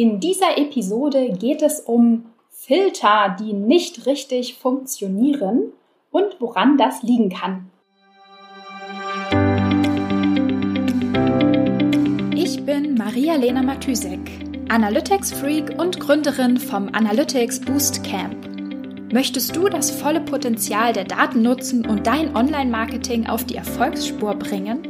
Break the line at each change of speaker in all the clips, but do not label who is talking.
In dieser Episode geht es um Filter, die nicht richtig funktionieren und woran das liegen kann. Ich bin Maria-Lena Matysek, Analytics-Freak und Gründerin vom Analytics Boost Camp. Möchtest du das volle Potenzial der Daten nutzen und dein Online-Marketing auf die Erfolgsspur bringen?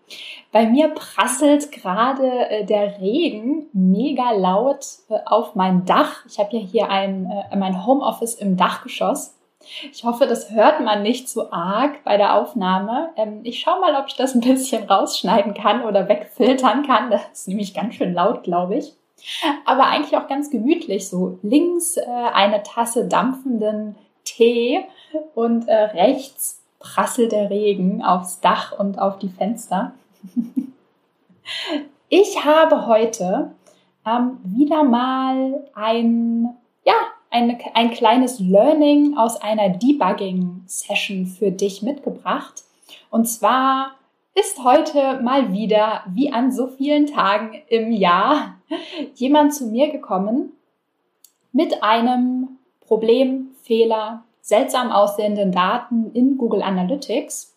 Bei mir prasselt gerade äh, der Regen mega laut äh, auf mein Dach. Ich habe ja hier ein, äh, mein Homeoffice im Dachgeschoss. Ich hoffe, das hört man nicht so arg bei der Aufnahme. Ähm, ich schaue mal, ob ich das ein bisschen rausschneiden kann oder wegfiltern kann. Das ist nämlich ganz schön laut, glaube ich. Aber eigentlich auch ganz gemütlich. So links äh, eine Tasse dampfenden Tee und äh, rechts prasselt der Regen aufs Dach und auf die Fenster. Ich habe heute ähm, wieder mal ein, ja, ein, ein kleines Learning aus einer Debugging-Session für dich mitgebracht. Und zwar ist heute mal wieder, wie an so vielen Tagen im Jahr, jemand zu mir gekommen mit einem Problem, Fehler, seltsam aussehenden Daten in Google Analytics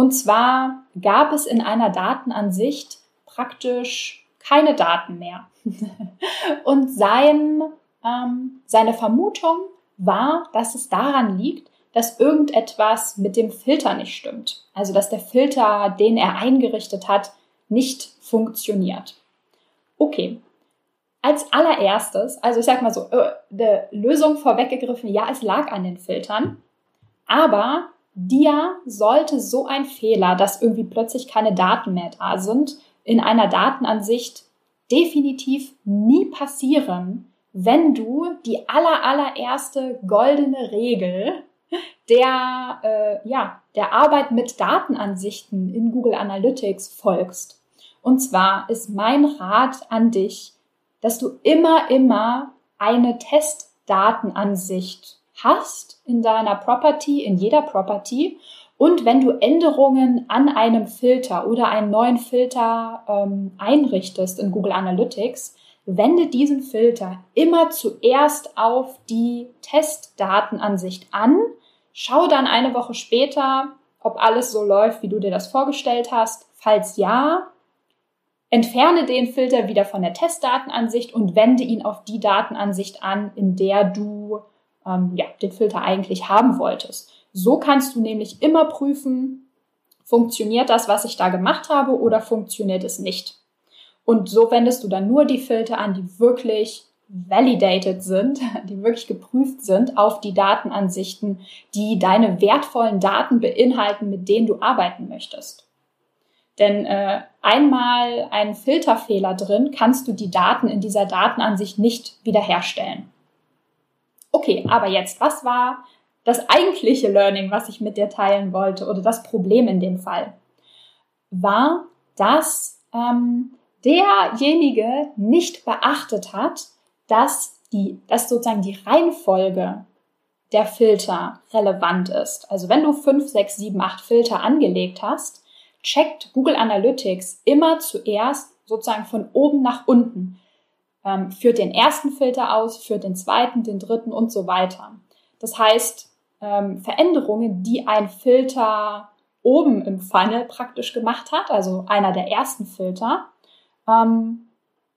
und zwar gab es in einer Datenansicht praktisch keine Daten mehr. Und sein, ähm, seine Vermutung war, dass es daran liegt, dass irgendetwas mit dem Filter nicht stimmt. Also dass der Filter, den er eingerichtet hat, nicht funktioniert. Okay. Als allererstes, also ich sag mal so, äh, der Lösung vorweggegriffen, ja, es lag an den Filtern, aber dir sollte so ein Fehler, dass irgendwie plötzlich keine Daten mehr da sind, in einer Datenansicht definitiv nie passieren, wenn du die aller, allererste goldene Regel der, äh, ja, der Arbeit mit Datenansichten in Google Analytics folgst. Und zwar ist mein Rat an dich, dass du immer, immer eine Testdatenansicht hast in deiner Property, in jeder Property. Und wenn du Änderungen an einem Filter oder einen neuen Filter ähm, einrichtest in Google Analytics, wende diesen Filter immer zuerst auf die Testdatenansicht an. Schau dann eine Woche später, ob alles so läuft, wie du dir das vorgestellt hast. Falls ja, entferne den Filter wieder von der Testdatenansicht und wende ihn auf die Datenansicht an, in der du ähm, ja, den Filter eigentlich haben wolltest. So kannst du nämlich immer prüfen, funktioniert das, was ich da gemacht habe oder funktioniert es nicht. Und so wendest du dann nur die Filter an, die wirklich validated sind, die wirklich geprüft sind auf die Datenansichten, die deine wertvollen Daten beinhalten, mit denen du arbeiten möchtest. Denn äh, einmal ein Filterfehler drin, kannst du die Daten in dieser Datenansicht nicht wiederherstellen. Okay, aber jetzt, was war das eigentliche Learning, was ich mit dir teilen wollte oder das Problem in dem Fall? War, dass ähm, derjenige nicht beachtet hat, dass die, dass sozusagen die Reihenfolge der Filter relevant ist. Also wenn du fünf, sechs, sieben, acht Filter angelegt hast, checkt Google Analytics immer zuerst sozusagen von oben nach unten ähm, führt den ersten Filter aus, führt den zweiten, den dritten und so weiter. Das heißt, ähm, Veränderungen, die ein Filter oben im Funnel praktisch gemacht hat, also einer der ersten Filter, ähm,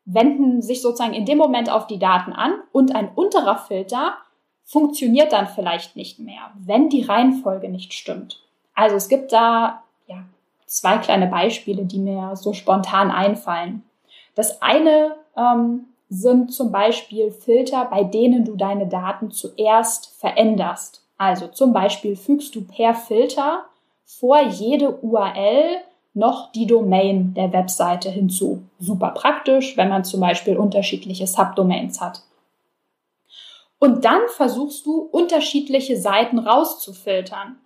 wenden sich sozusagen in dem Moment auf die Daten an und ein unterer Filter funktioniert dann vielleicht nicht mehr, wenn die Reihenfolge nicht stimmt. Also es gibt da ja, zwei kleine Beispiele, die mir so spontan einfallen. Das eine ähm, sind zum Beispiel Filter, bei denen du deine Daten zuerst veränderst. Also zum Beispiel fügst du per Filter vor jede URL noch die Domain der Webseite hinzu. Super praktisch, wenn man zum Beispiel unterschiedliche Subdomains hat. Und dann versuchst du unterschiedliche Seiten rauszufiltern.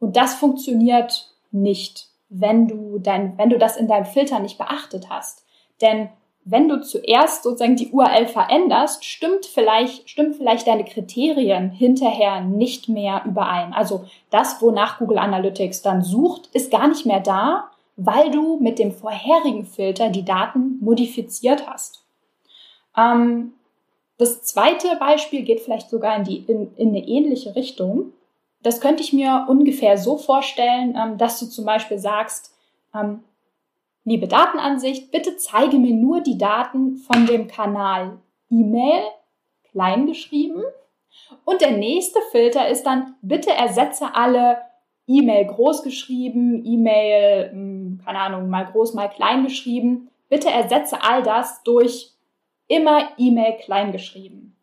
Und das funktioniert nicht, wenn du dein, wenn du das in deinem Filter nicht beachtet hast. Denn wenn du zuerst sozusagen die URL veränderst, stimmt vielleicht, stimmt vielleicht deine Kriterien hinterher nicht mehr überein. Also das, wonach Google Analytics dann sucht, ist gar nicht mehr da, weil du mit dem vorherigen Filter die Daten modifiziert hast. Ähm, das zweite Beispiel geht vielleicht sogar in, die, in, in eine ähnliche Richtung. Das könnte ich mir ungefähr so vorstellen, ähm, dass du zum Beispiel sagst, ähm, liebe Datenansicht, bitte zeige mir nur die Daten von dem Kanal E-Mail, kleingeschrieben. Und der nächste Filter ist dann, bitte ersetze alle E-Mail großgeschrieben, E-Mail, hm, keine Ahnung, mal groß, mal klein geschrieben. Bitte ersetze all das durch immer E-Mail klein geschrieben.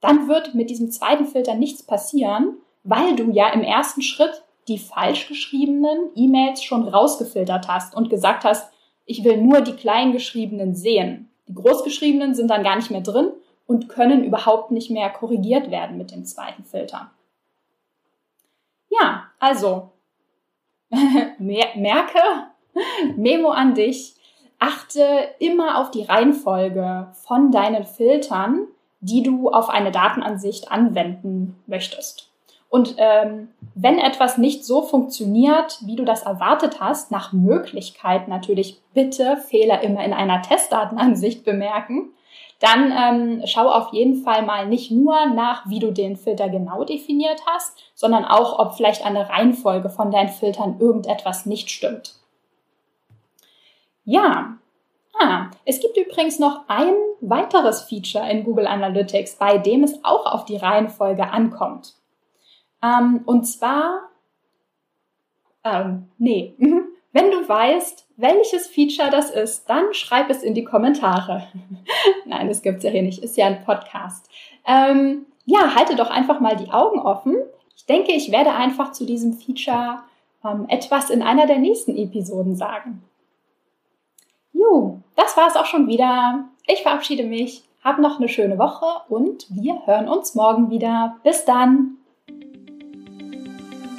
Dann wird mit diesem zweiten Filter nichts passieren, weil du ja im ersten Schritt die falsch geschriebenen E-Mails schon rausgefiltert hast und gesagt hast, ich will nur die kleingeschriebenen sehen. Die großgeschriebenen sind dann gar nicht mehr drin und können überhaupt nicht mehr korrigiert werden mit dem zweiten Filter. Ja, also merke, Memo an dich, achte immer auf die Reihenfolge von deinen Filtern, die du auf eine Datenansicht anwenden möchtest. Und ähm, wenn etwas nicht so funktioniert, wie du das erwartet hast, nach Möglichkeit natürlich bitte Fehler immer in einer Testdatenansicht bemerken, dann ähm, schau auf jeden Fall mal nicht nur nach, wie du den Filter genau definiert hast, sondern auch, ob vielleicht an der Reihenfolge von deinen Filtern irgendetwas nicht stimmt. Ja, ah, es gibt übrigens noch ein weiteres Feature in Google Analytics, bei dem es auch auf die Reihenfolge ankommt. Ähm, und zwar, ähm, nee, wenn du weißt, welches Feature das ist, dann schreib es in die Kommentare. Nein, das gibt's ja hier nicht, ist ja ein Podcast. Ähm, ja, halte doch einfach mal die Augen offen. Ich denke, ich werde einfach zu diesem Feature ähm, etwas in einer der nächsten Episoden sagen. Jo, das war es auch schon wieder. Ich verabschiede mich. Hab noch eine schöne Woche und wir hören uns morgen wieder. Bis dann.